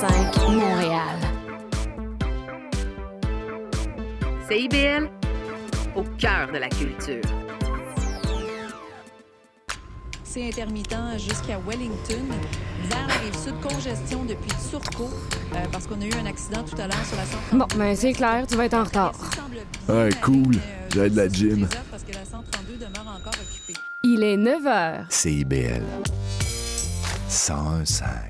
101.5 Montréal. CIBL, au cœur de la culture. C'est intermittent jusqu'à Wellington. Vers la rive sud, congestion depuis Turcot, euh, parce qu'on a eu un accident tout à l'heure sur la 132. Bon, ben c'est clair, tu vas être en retard. Ouais, cool. J'ai de la gym. Parce que la 132 demeure encore occupée? Il est 9 h. CIBL 101.5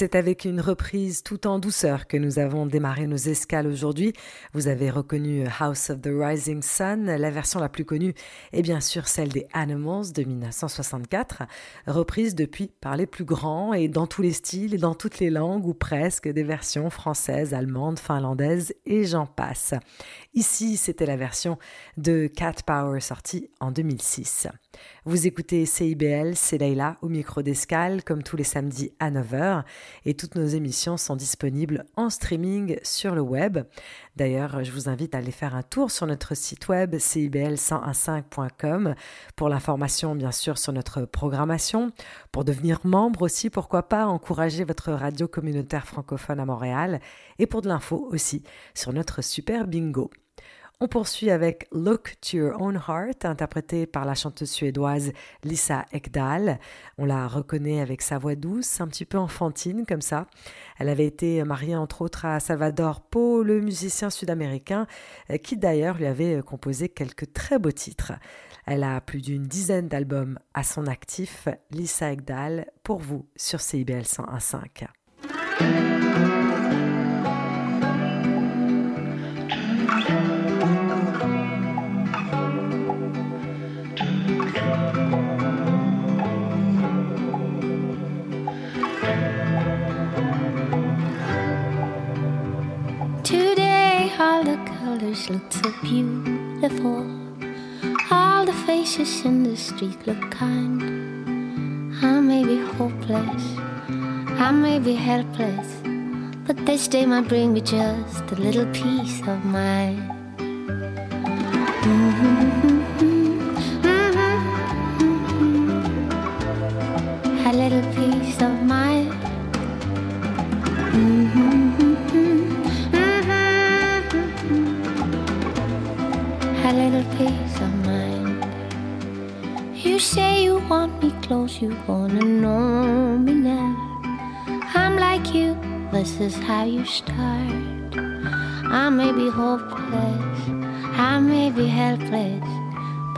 C'est avec une reprise tout en douceur que nous avons démarré nos escales aujourd'hui. Vous avez reconnu House of the Rising Sun. La version la plus connue est bien sûr celle des Animals de 1964, reprise depuis par les plus grands et dans tous les styles et dans toutes les langues ou presque des versions françaises, allemandes, finlandaises et j'en passe. Ici, c'était la version de Cat Power sortie en 2006. Vous écoutez CIBL, c'est Leila au micro d'escale comme tous les samedis à 9h et toutes nos émissions sont disponibles en streaming sur le web. D'ailleurs, je vous invite à aller faire un tour sur notre site web cibl1015.com pour l'information bien sûr sur notre programmation, pour devenir membre aussi, pourquoi pas encourager votre radio communautaire francophone à Montréal et pour de l'info aussi sur notre super bingo. On poursuit avec Look to Your Own Heart, interprété par la chanteuse suédoise Lisa Ekdahl. On la reconnaît avec sa voix douce, un petit peu enfantine comme ça. Elle avait été mariée entre autres à Salvador Poe, le musicien sud-américain, euh, qui d'ailleurs lui avait composé quelques très beaux titres. Elle a plus d'une dizaine d'albums à son actif. Lisa Ekdahl, pour vous sur CIBL 101.5. colors look so beautiful. All the faces in the street look kind. I may be hopeless, I may be helpless, but this day might bring me just a little peace of mind. Mm-hmm. mm-hmm, mm-hmm, mm-hmm. A little peace of mind. A little peace of mind. You say you want me close, you wanna know me now. I'm like you, this is how you start. I may be hopeless, I may be helpless,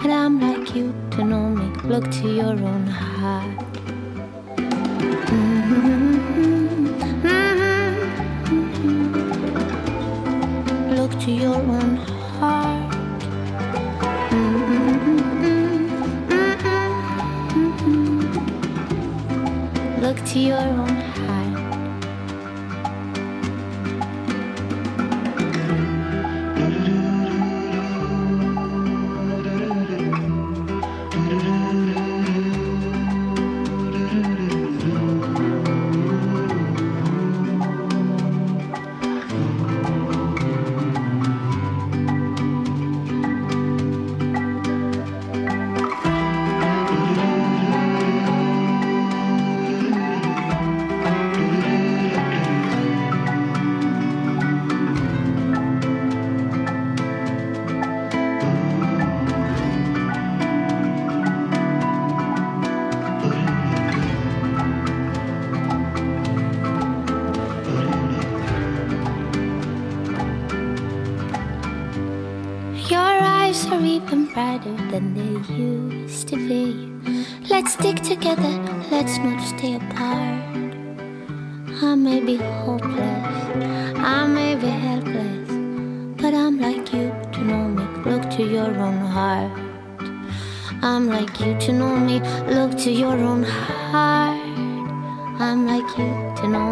but I'm like you to know me. Look to your own heart. Mm-hmm, mm-hmm, Look to your own Look to your own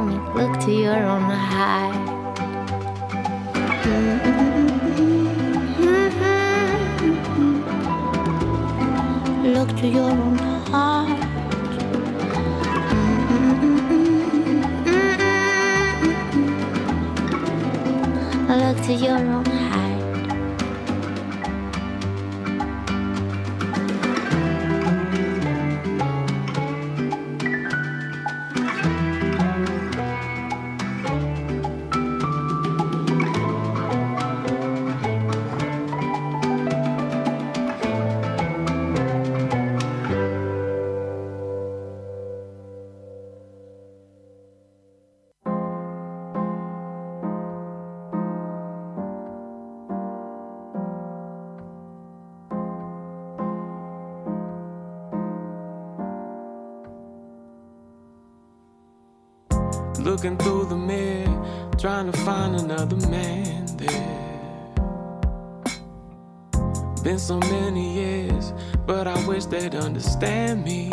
me. Mm-hmm. Look to your own heart. Mm-hmm. Look to your own heart. Look to your own they'd understand me.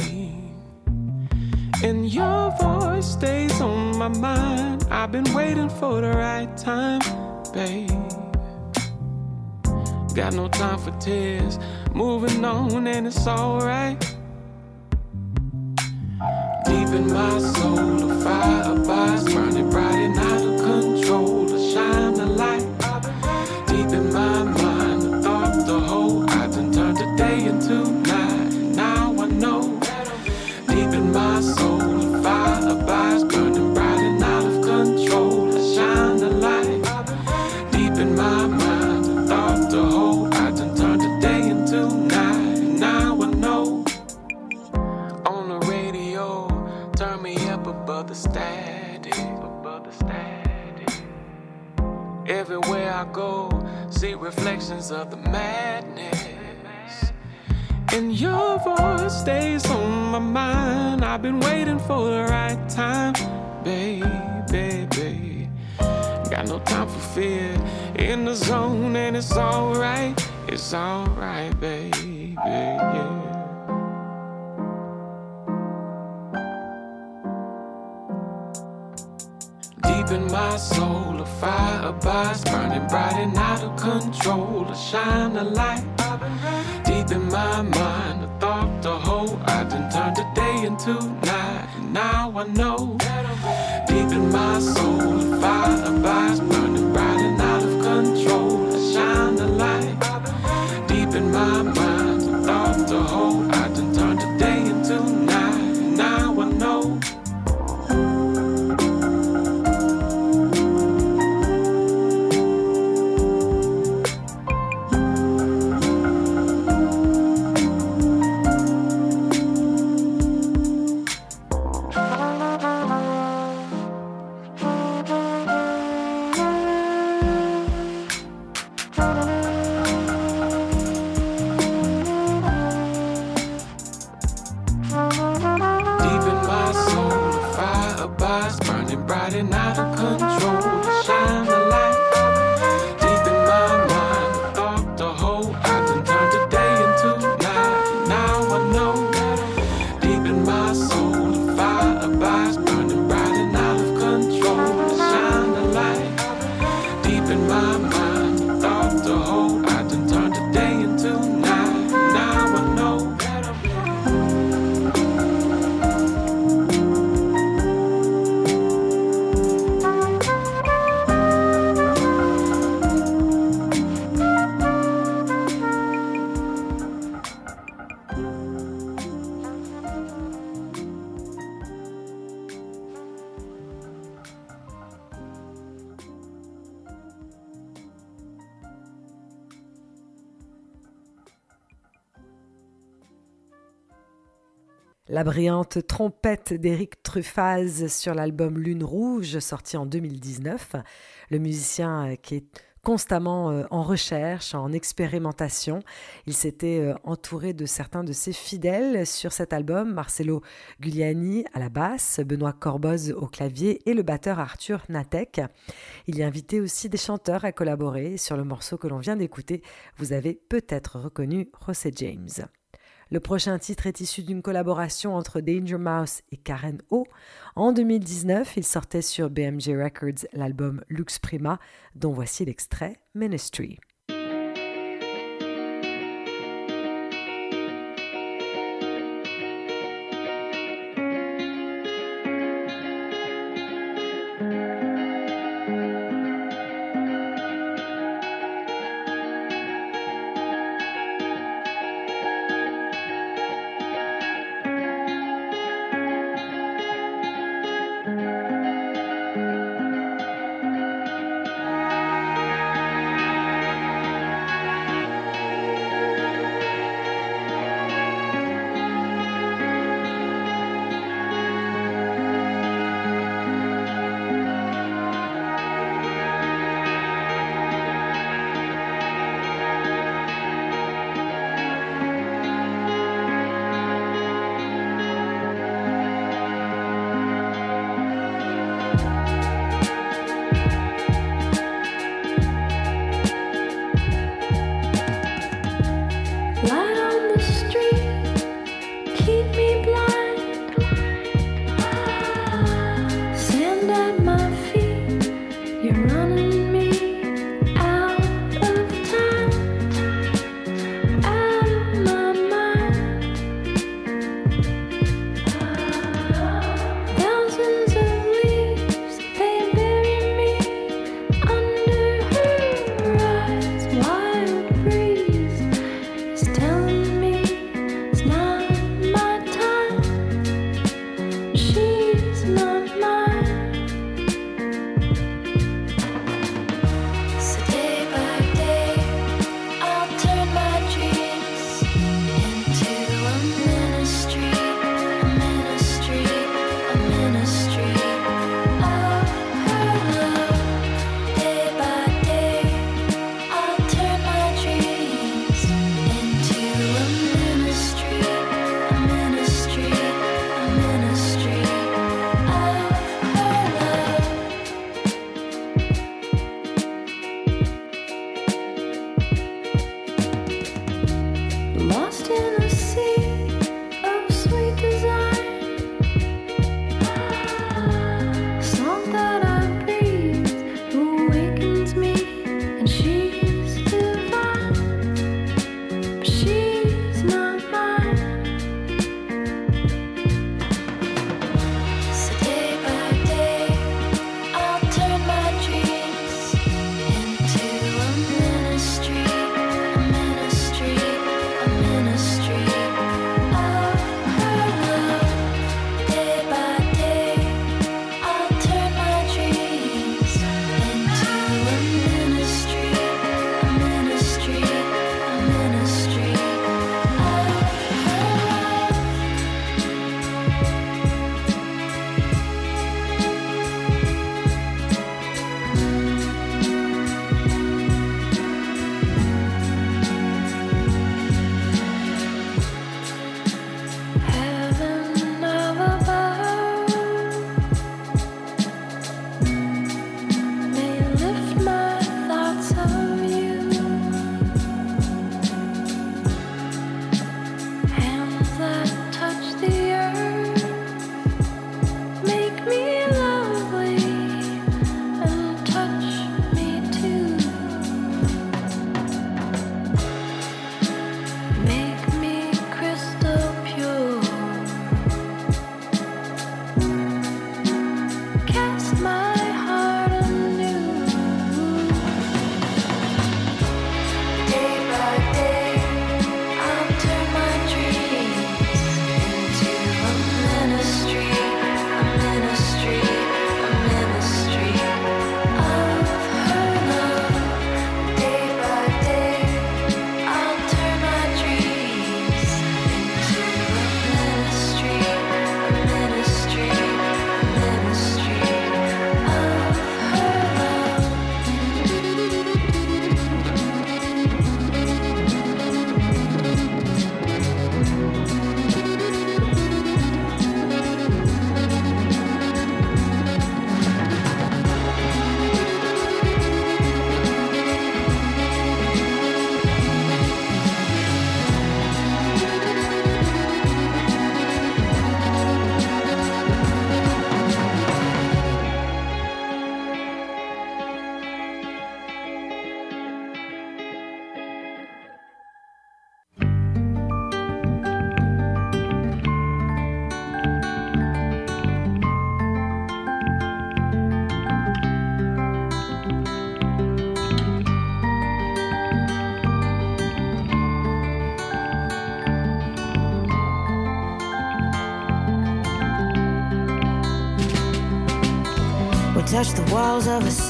And your voice stays on my mind. I've been waiting for the right time, babe. Got no time for tears, moving on, and it's alright. Deep in my soul, a fire abides, burning bright I go, see reflections of the madness. And your voice stays on my mind. I've been waiting for the right time, baby, baby. Got no time for fear. In the zone, and it's alright. It's alright, baby, yeah. Deep in my soul, a fire abides, burning bright and out of control. To shine a light. Deep in my mind, a thought to hold. I done turned the day into night. And now I know. Deep in my soul, brillante trompette d'Éric Truffaz sur l'album Lune Rouge, sorti en 2019. Le musicien euh, qui est constamment euh, en recherche, en expérimentation. Il s'était euh, entouré de certains de ses fidèles sur cet album, Marcelo Giuliani à la basse, Benoît Corboz au clavier et le batteur Arthur Natek. Il y a invité aussi des chanteurs à collaborer. Sur le morceau que l'on vient d'écouter, vous avez peut-être reconnu José James. Le prochain titre est issu d'une collaboration entre Danger Mouse et Karen O. En 2019, il sortait sur BMG Records l'album Lux Prima, dont voici l'extrait Ministry.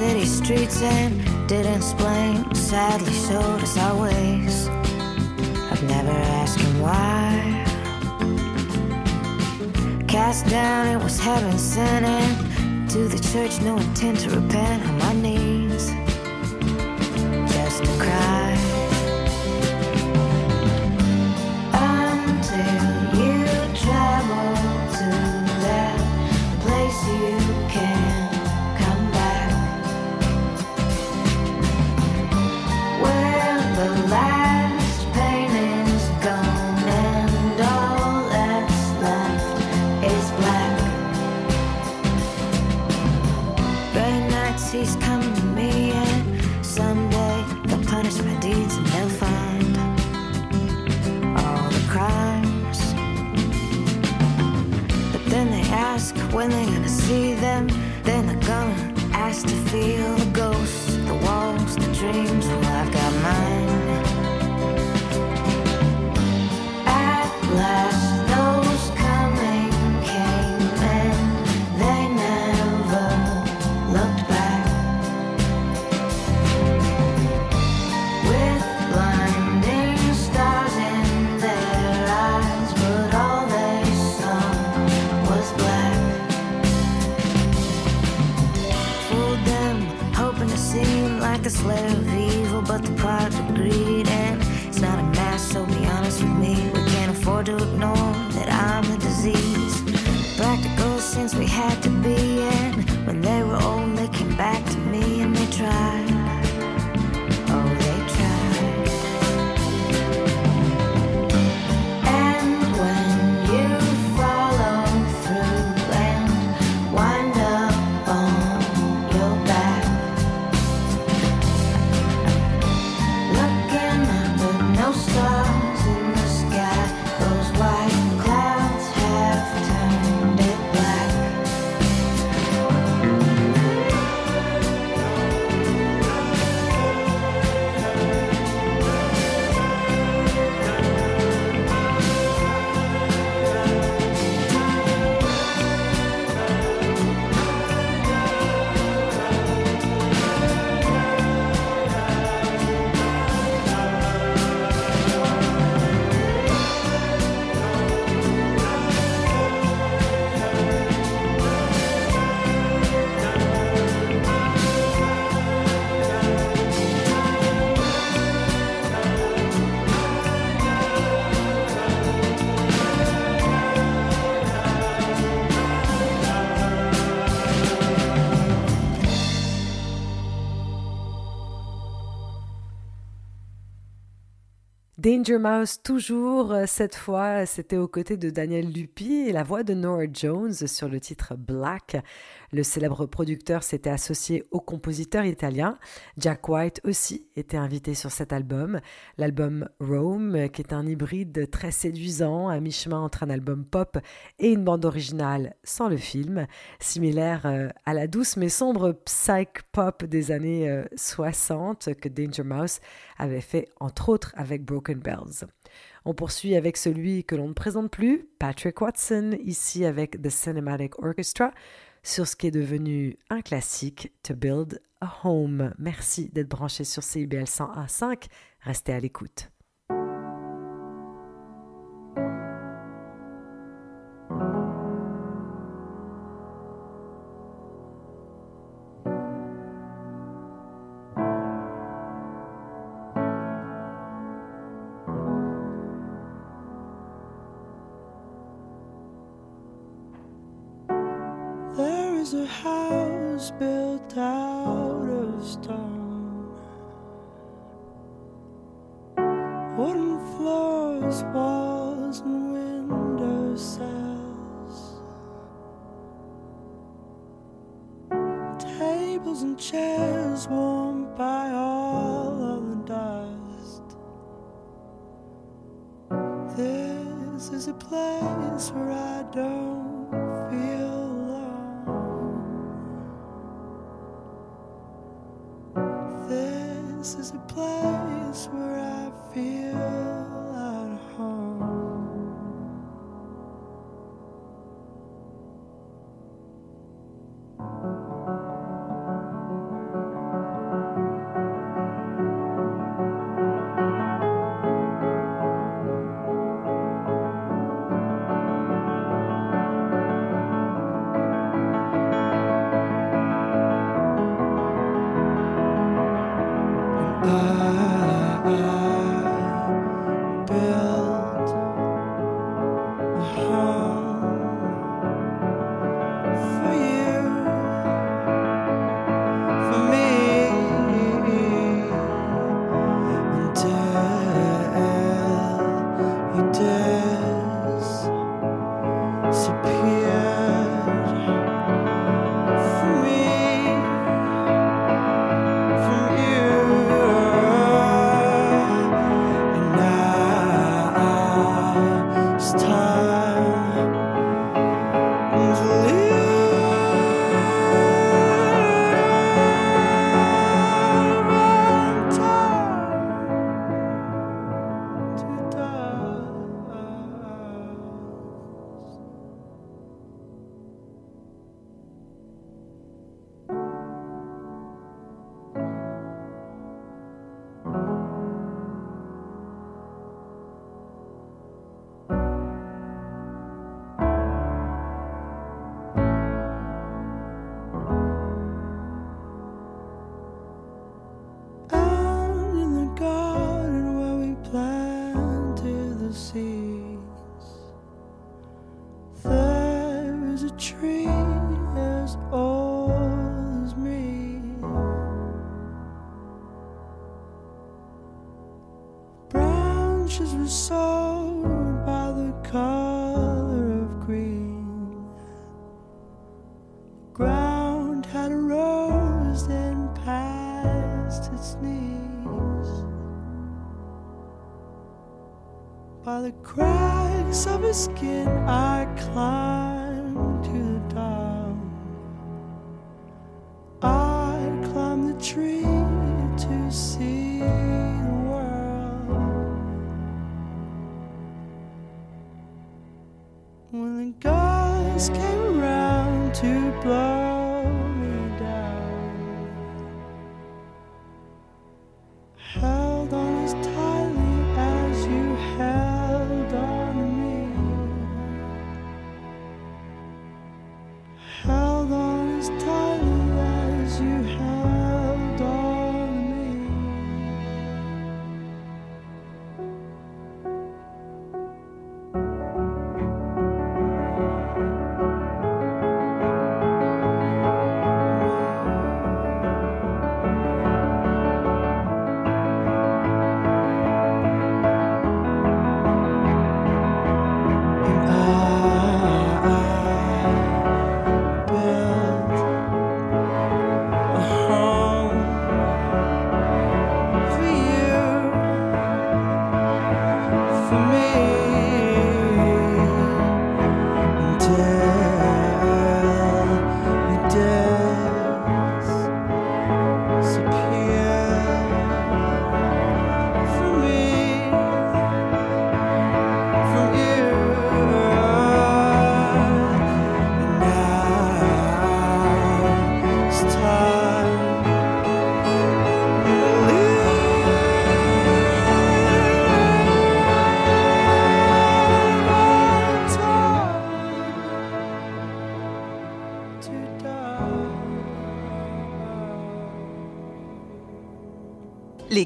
City streets and didn't explain. Sadly, showed us our ways. I've never asked him why. Cast down, it was heaven sent in. To the church, no intent to repent when they're gonna see them. Then they're gonna ask to feel the ghosts, the walls, the dreams. Danger Mouse toujours, euh, cette fois c'était aux côtés de Daniel Lupi et la voix de Nora Jones sur le titre Black. Le célèbre producteur s'était associé au compositeur italien. Jack White aussi était invité sur cet album. L'album Rome, qui est un hybride très séduisant, à mi-chemin entre un album pop et une bande originale sans le film, similaire euh, à la douce mais sombre psych pop des années euh, 60 que Danger Mouse avait fait entre autres avec Broken On poursuit avec celui que l'on ne présente plus, Patrick Watson, ici avec The Cinematic Orchestra, sur ce qui est devenu un classique, To Build a Home. Merci d'être branché sur CIBL 101.5. Restez à l'écoute. This is a place where I don't feel alone. This is a place where I feel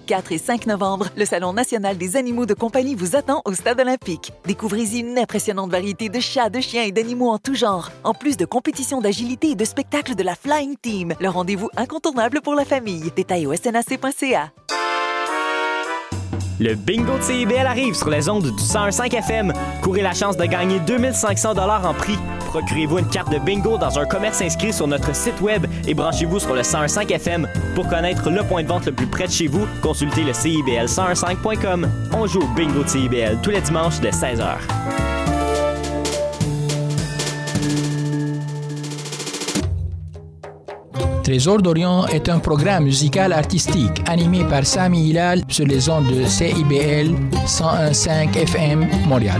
4 et 5 novembre, le Salon national des animaux de compagnie vous attend au Stade olympique. Découvrez-y une impressionnante variété de chats, de chiens et d'animaux en tout genre, en plus de compétitions d'agilité et de spectacles de la Flying Team, le rendez-vous incontournable pour la famille. Détails au snac.ca. Le bingo de CIBL arrive sur les ondes du 101.5 FM. Courez la chance de gagner 2500 dollars en prix. Procurez-vous une carte de bingo dans un commerce inscrit sur notre site web et branchez-vous sur le 101.5 FM. Pour connaître le point de vente le plus près de chez vous, consultez le CIBL1015.com. On joue au bingo de CIBL tous les dimanches de 16h. Trésor d'Orient est un programme musical artistique animé par Sami Hilal sur les ondes de CIBL 101.5 FM Montréal.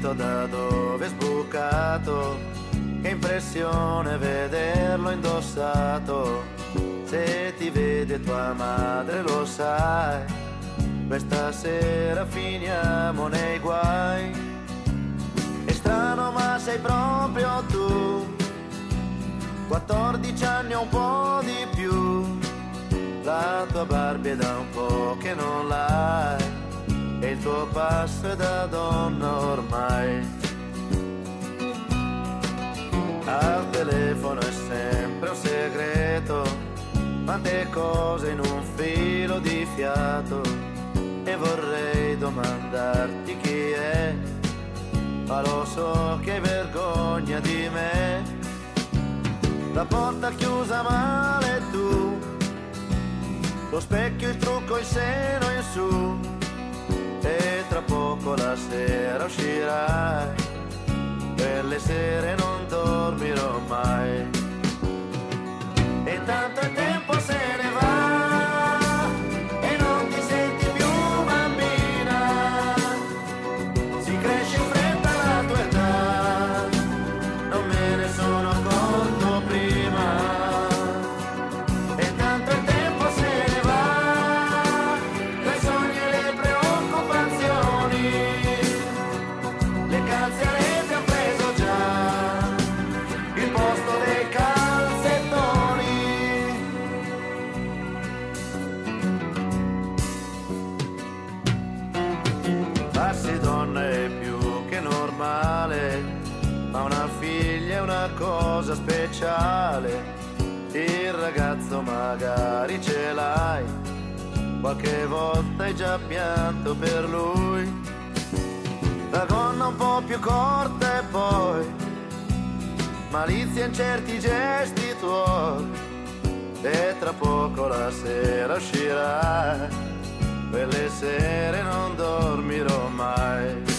Vestito da dove è sbucato, che impressione vederlo indossato. Se ti vede tua madre lo sai, questa sera finiamo nei guai. È strano ma sei proprio tu, 14 anni o un po' di più. La tua Barbie da un po' che non l'hai e il tuo passo è da donna ormai. Al telefono è sempre un segreto, quante cose in un filo di fiato e vorrei domandarti chi è, ma lo so che hai vergogna di me. La porta chiusa male tu, lo specchio, il trucco, il seno poco la sera uscirai per le sere non dormirò mai. Qualche volta hai già pianto per lui. La gonna un po' più corta e poi malizia in certi gesti tuoi. E tra poco la sera uscirà, quelle sere non dormirò mai.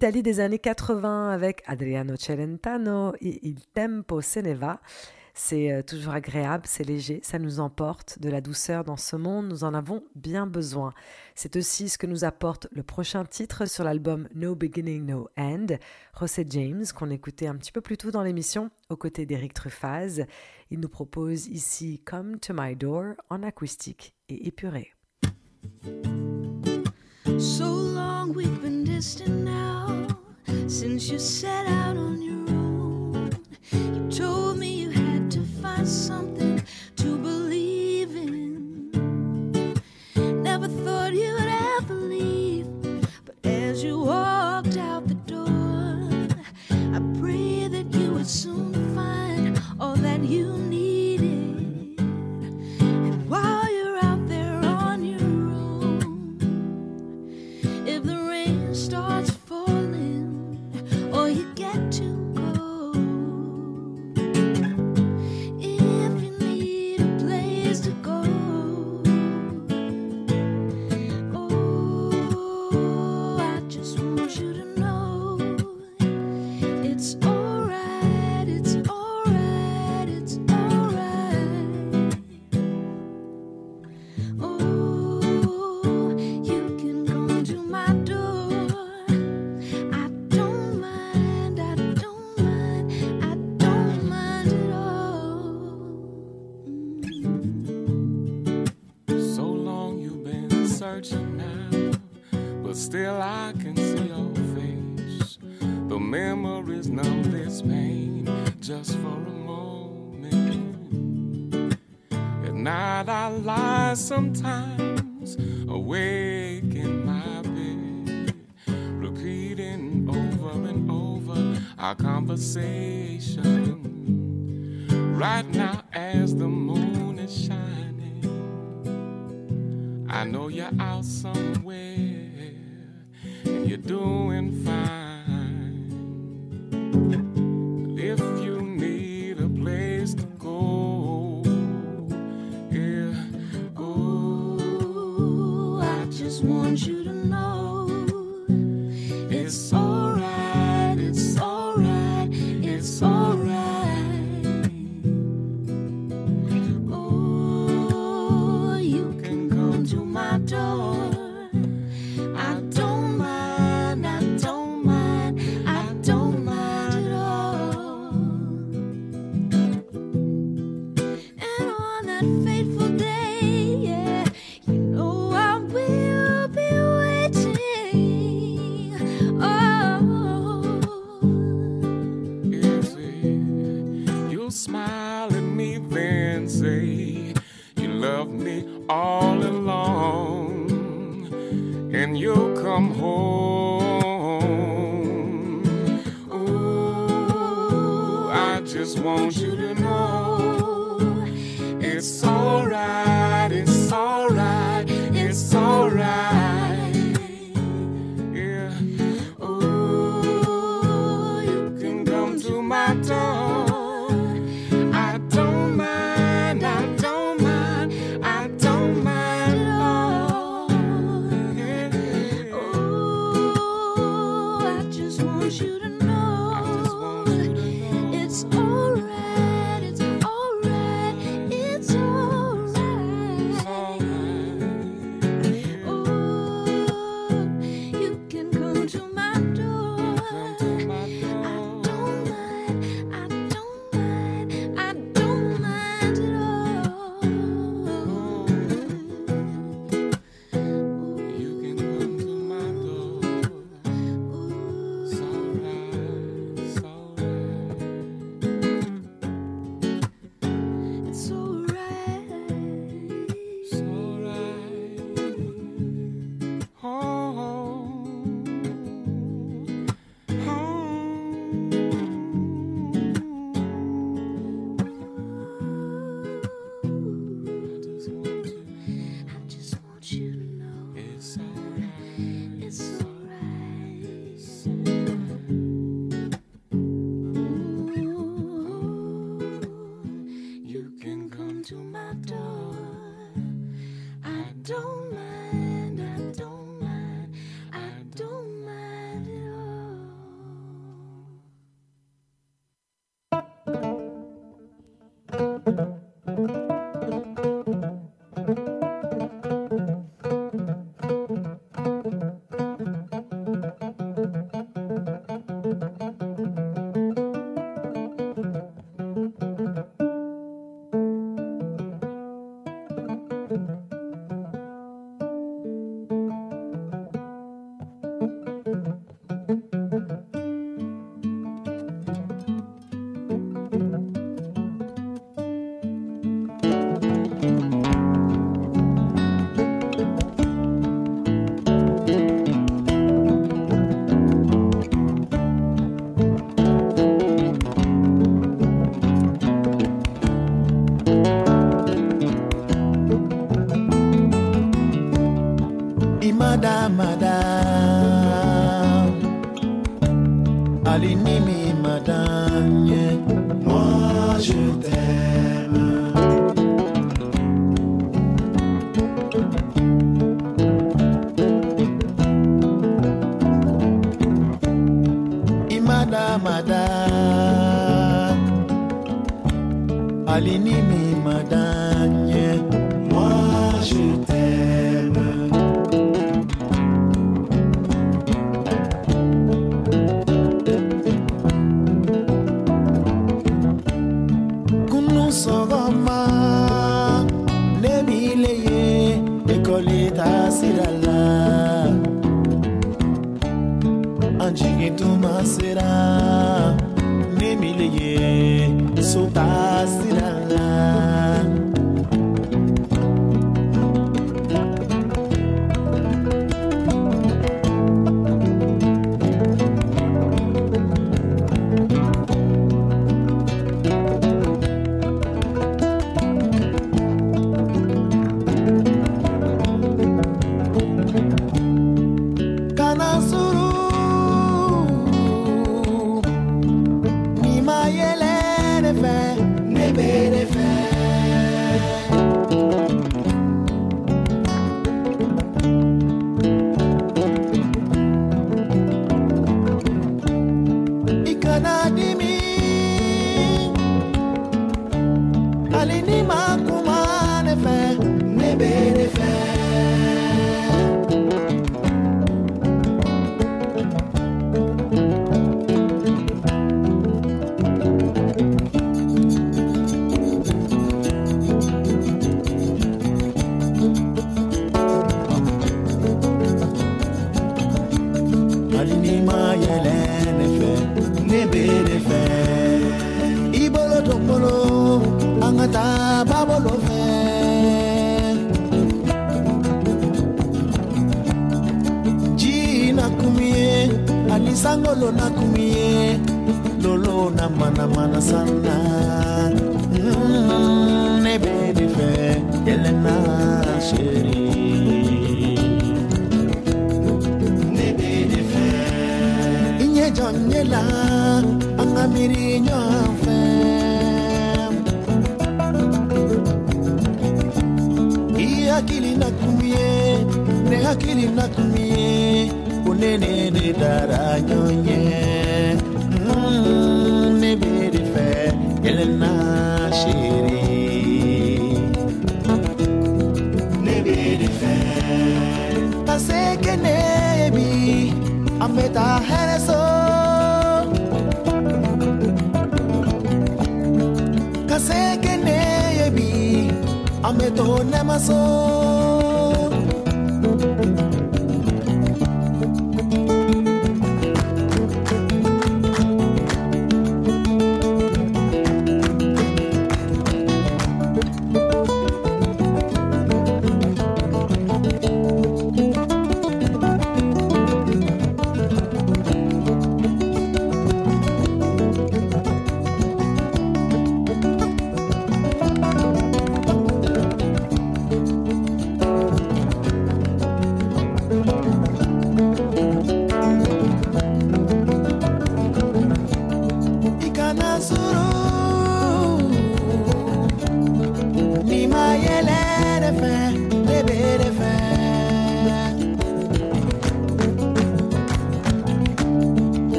L'Italie des années 80 avec Adriano Celentano Il Tempo se ne va. C'est euh, toujours agréable, c'est léger, ça nous emporte de la douceur dans ce monde, nous en avons bien besoin. C'est aussi ce que nous apporte le prochain titre sur l'album No Beginning, No End, José James, qu'on écoutait un petit peu plus tôt dans l'émission, aux côtés d'Éric Truffaz. Il nous propose ici Come to My Door en acoustique et épuré. So long we've been distant now since you set out on your own. You told me you had to find something to believe in. Never thought you would ever leave, but as you walked out the door, I pray that you would soon find all that you needed. same. say you love me all along and you'll come home.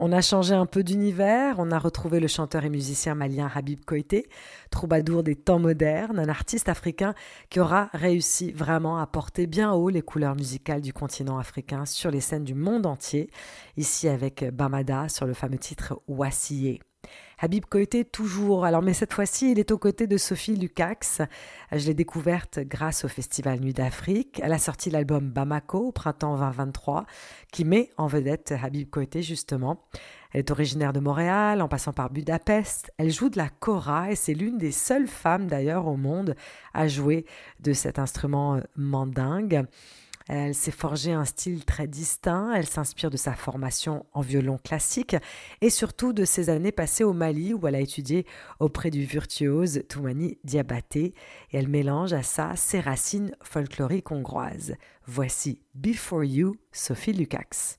On a changé un peu d'univers, on a retrouvé le chanteur et musicien malien Habib Koité, troubadour des temps modernes, un artiste africain qui aura réussi vraiment à porter bien haut les couleurs musicales du continent africain sur les scènes du monde entier, ici avec Bamada sur le fameux titre Wassié. Habib Koité toujours, alors mais cette fois-ci il est aux côtés de Sophie Lukacs. Je l'ai découverte grâce au Festival Nuit d'Afrique. Elle a sorti l'album Bamako au printemps 2023 qui met en vedette Habib Koité justement. Elle est originaire de Montréal en passant par Budapest. Elle joue de la kora et c'est l'une des seules femmes d'ailleurs au monde à jouer de cet instrument mandingue. Elle s'est forgé un style très distinct, elle s'inspire de sa formation en violon classique et surtout de ses années passées au Mali où elle a étudié auprès du virtuose Toumani Diabaté et elle mélange à ça ses racines folkloriques hongroises. Voici Before You, Sophie Lukacs.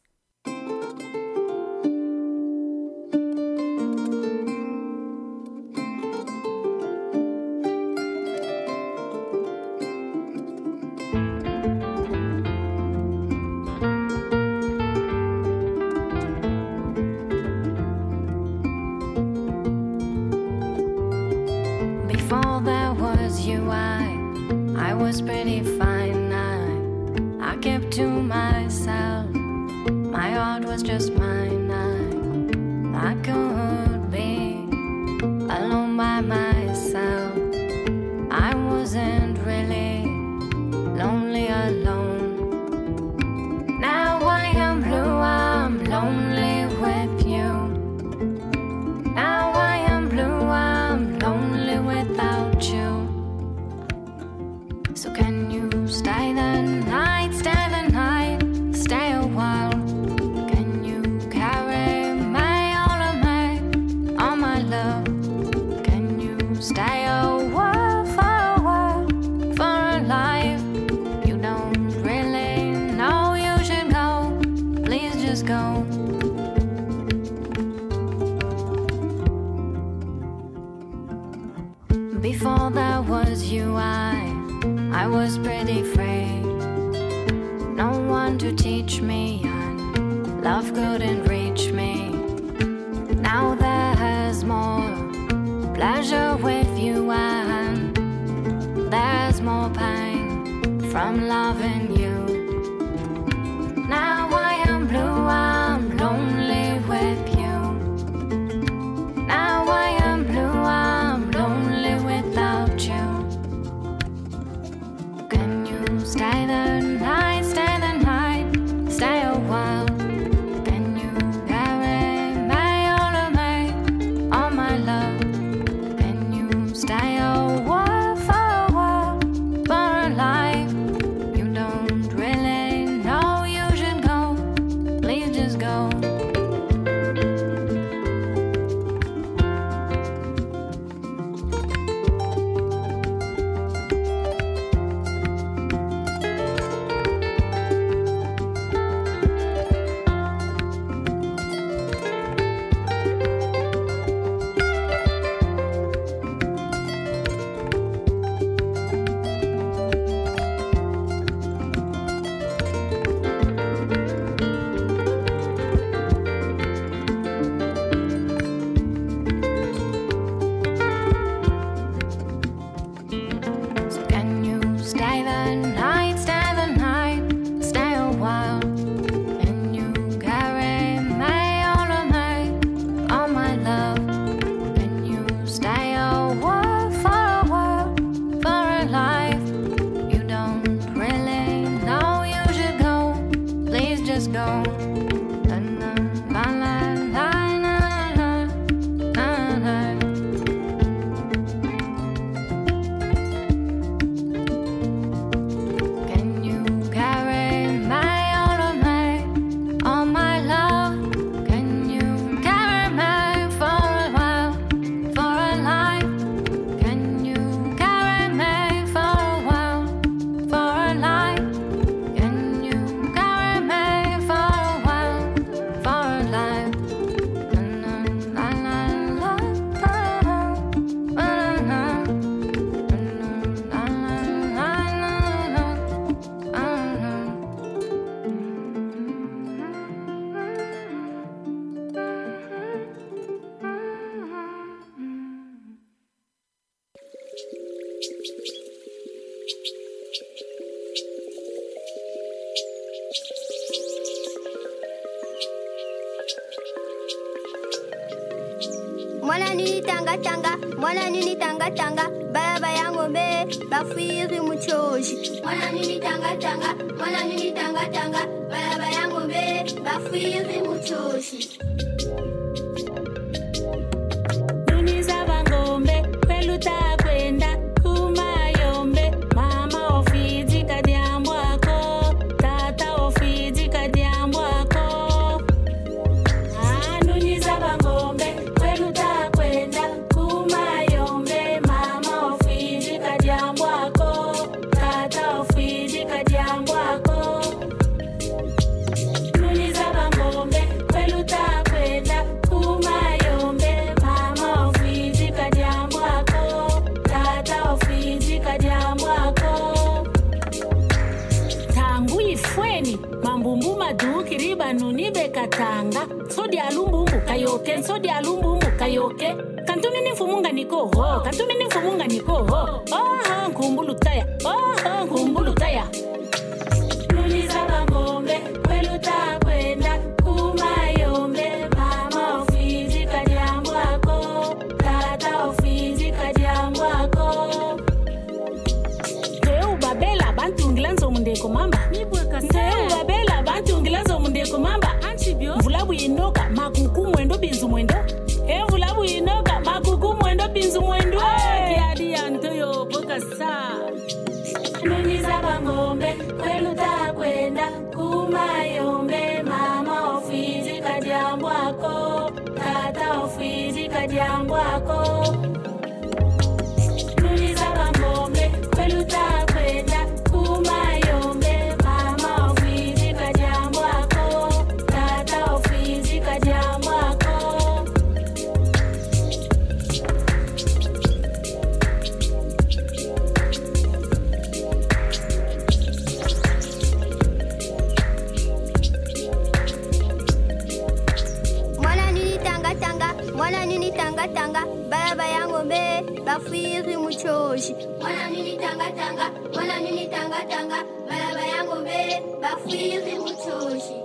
mwana nini tanga tanga balaba ya ngombe bafwiri muchoshi. Mwana nini tanga tanga mwana nini tanga tanga balaba ya ngombe bafwiri muchoshi.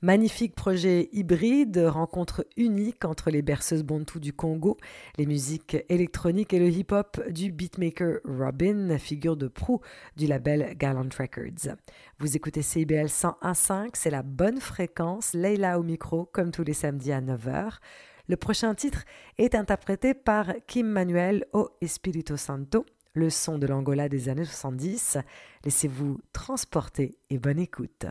Magnifique projet hybride, rencontre unique entre les berceuses bantou du Congo, les musiques électroniques et le hip-hop du beatmaker Robin, figure de proue du label Gallant Records. Vous écoutez CIBL 101.5, c'est la bonne fréquence, Leila au micro, comme tous les samedis à 9h. Le prochain titre est interprété par Kim Manuel au Espirito Santo, le son de l'Angola des années 70. Laissez-vous transporter et bonne écoute.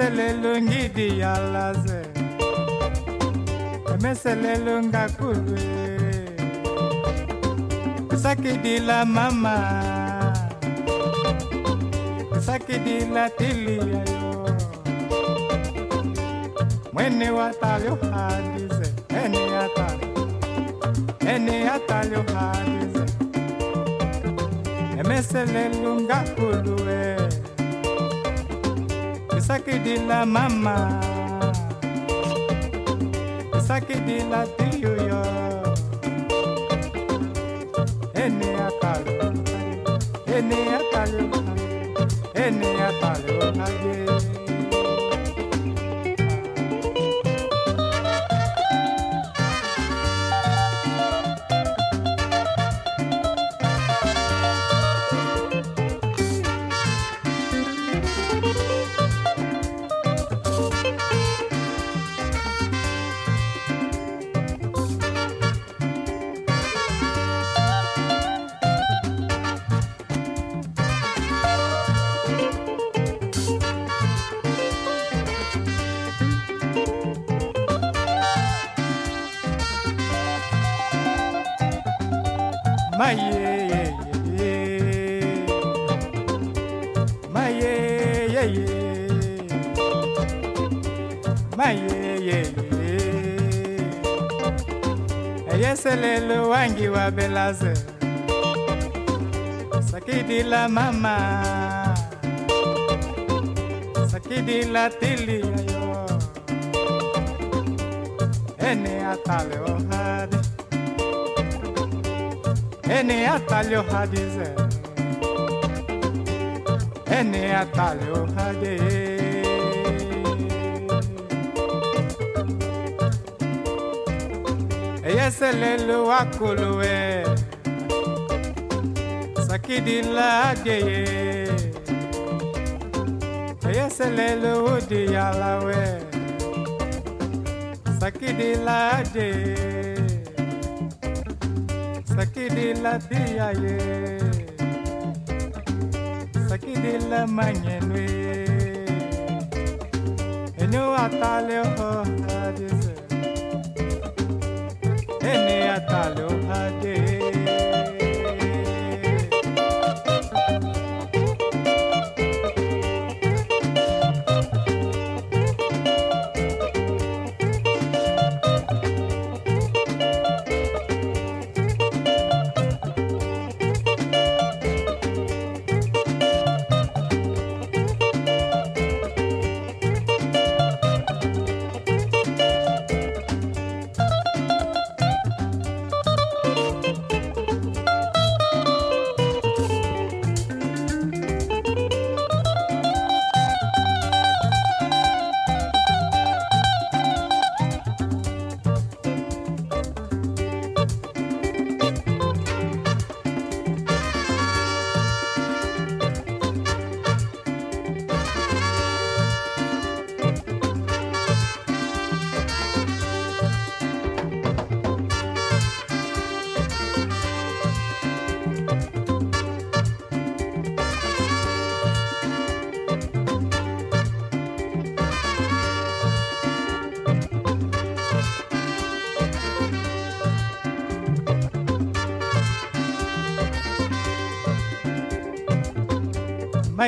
Mselelungi di alazé, emeselelonga kulwe esakidila mama. Esakidila tiliyayo mwene watalyohalize eni ata, eni atalyohalize emeselelonga kulwe eh sac de la mama, le sac de la tioyo, ene akalo, ene akalo, ene akalo, aye. mwangi wa belaze. Sakidi la mama. Sakidi la tili ayo ene atale ohadi. Ene atale ohadi ze. Ene atale ohadi. selelu akolowe sakidi ńlá ageye. Eye selelu odi yalawe. Sakidi ńlá ageye sakidi ńlá biyaye sakidi ńlá manyenue enyo atale o. ne atalo ade.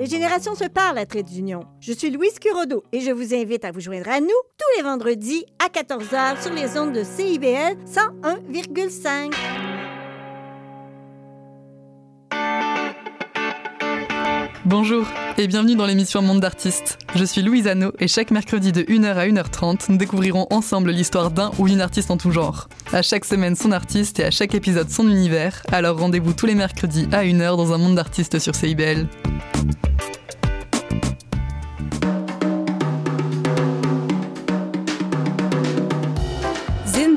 Les générations se parlent à Trait d'Union. Je suis Louise Curodo et je vous invite à vous joindre à nous tous les vendredis à 14h sur les ondes de CIBL 101,5. Bonjour et bienvenue dans l'émission Monde d'artistes. Je suis Louise Anneau et chaque mercredi de 1h à 1h30, nous découvrirons ensemble l'histoire d'un ou une artiste en tout genre. À chaque semaine son artiste et à chaque épisode son univers, alors rendez-vous tous les mercredis à 1h dans un monde d'artistes sur CIBL.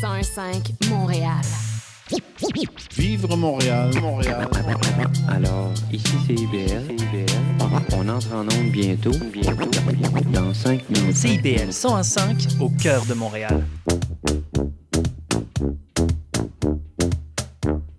CIBL 105 Montréal. Vivre Montréal, Montréal. Alors, ici c'est IBL. On entre en onde bientôt. Bientôt. Dans 5 minutes. CIBL 105 au cœur de Montréal.